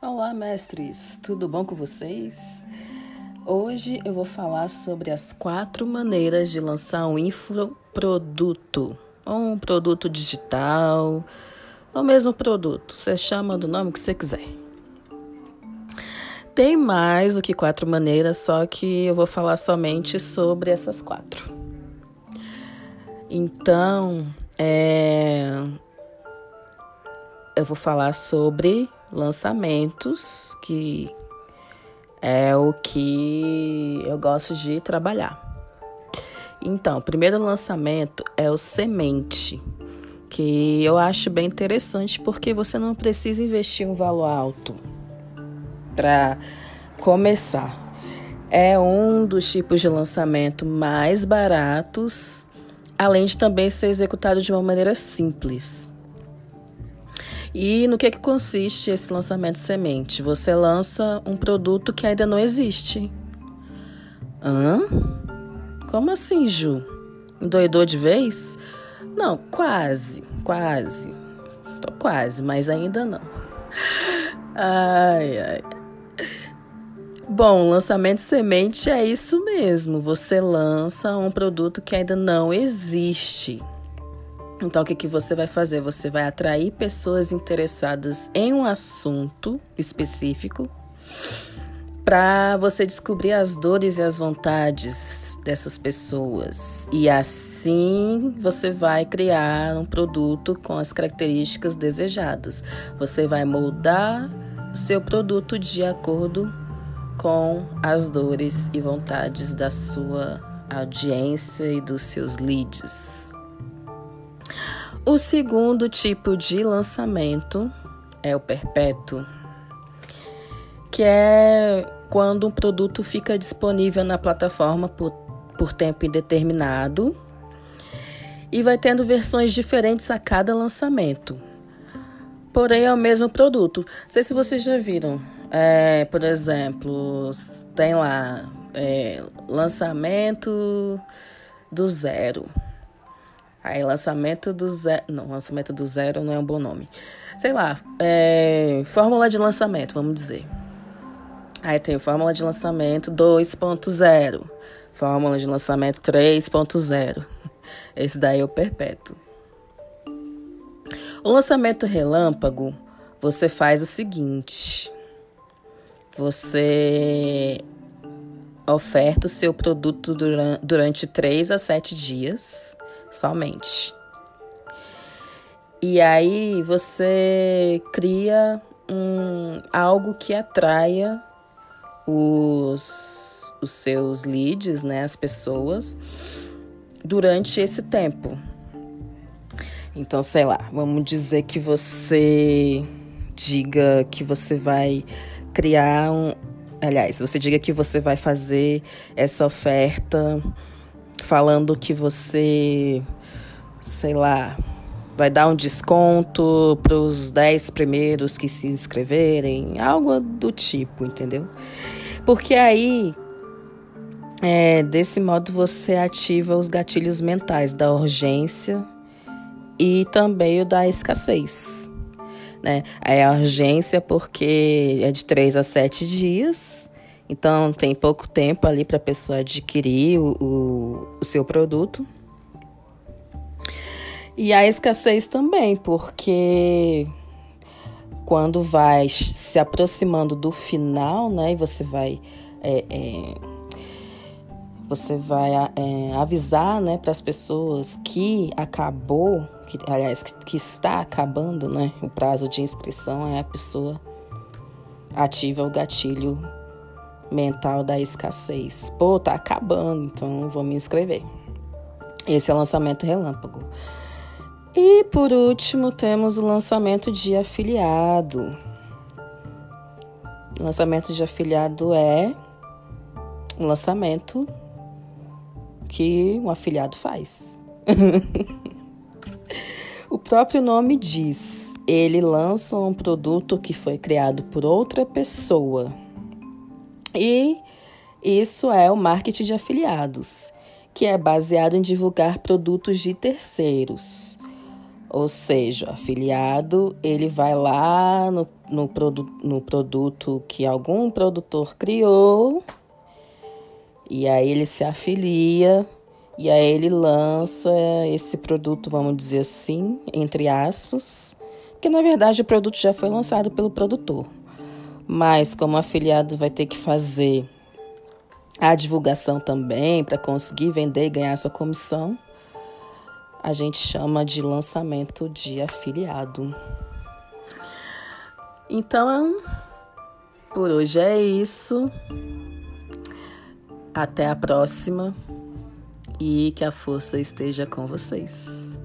Olá, mestres, tudo bom com vocês? Hoje eu vou falar sobre as quatro maneiras de lançar um infoproduto, ou um produto digital, ou mesmo produto, você chama do nome que você quiser. Tem mais do que quatro maneiras, só que eu vou falar somente sobre essas quatro. Então, é... eu vou falar sobre lançamentos, que é o que eu gosto de trabalhar. Então, o primeiro lançamento é o semente, que eu acho bem interessante porque você não precisa investir um valor alto para começar. É um dos tipos de lançamento mais baratos, além de também ser executado de uma maneira simples. E no que, que consiste esse lançamento semente? Você lança um produto que ainda não existe. Hã? Como assim, Ju? Endoidou de vez? Não, quase, quase. Tô quase, mas ainda não. Ai, ai. Bom, lançamento semente é isso mesmo. Você lança um produto que ainda não existe. Então, o que, que você vai fazer? Você vai atrair pessoas interessadas em um assunto específico para você descobrir as dores e as vontades dessas pessoas. E assim você vai criar um produto com as características desejadas. Você vai moldar o seu produto de acordo com as dores e vontades da sua audiência e dos seus leads. O segundo tipo de lançamento é o perpétuo, que é quando um produto fica disponível na plataforma por, por tempo indeterminado e vai tendo versões diferentes a cada lançamento. Porém, é o mesmo produto. Não sei se vocês já viram. É, por exemplo, tem lá é, lançamento do zero. Aí, lançamento do zero. Não, lançamento do zero não é um bom nome. Sei lá, é, fórmula de lançamento, vamos dizer. Aí tem fórmula de lançamento 2.0, fórmula de lançamento 3.0. Esse daí o perpétuo. O lançamento relâmpago, você faz o seguinte: você oferta o seu produto durante 3 a 7 dias somente. E aí você cria um, algo que atraia os, os seus leads, né, as pessoas, durante esse tempo. Então, sei lá, vamos dizer que você diga que você vai criar um. Aliás, você diga que você vai fazer essa oferta falando que você, sei lá, vai dar um desconto para os 10 primeiros que se inscreverem, algo do tipo, entendeu? Porque aí, é, desse modo, você ativa os gatilhos mentais da urgência e também o da escassez. Né? É a urgência porque é de 3 a 7 dias então, tem pouco tempo ali para a pessoa adquirir o, o, o seu produto. E a escassez também, porque quando vai se aproximando do final, né, e você vai é, é, você vai é, avisar, né, para as pessoas que acabou, que, aliás, que, que, está acabando, né, o prazo de inscrição, é a pessoa ativa o gatilho mental da escassez. Pô, tá acabando, então vou me inscrever. Esse é o lançamento relâmpago. E por último, temos o lançamento de afiliado. O lançamento de afiliado é um lançamento que um afiliado faz. o próprio nome diz: ele lança um produto que foi criado por outra pessoa e isso é o marketing de afiliados, que é baseado em divulgar produtos de terceiros. Ou seja, o afiliado ele vai lá no, no, produ no produto que algum produtor criou e aí ele se afilia e aí ele lança esse produto, vamos dizer assim, entre aspas, porque na verdade o produto já foi lançado pelo produtor. Mas como o afiliado vai ter que fazer a divulgação também para conseguir vender e ganhar sua comissão, a gente chama de lançamento de afiliado. Então, por hoje é isso. Até a próxima e que a força esteja com vocês.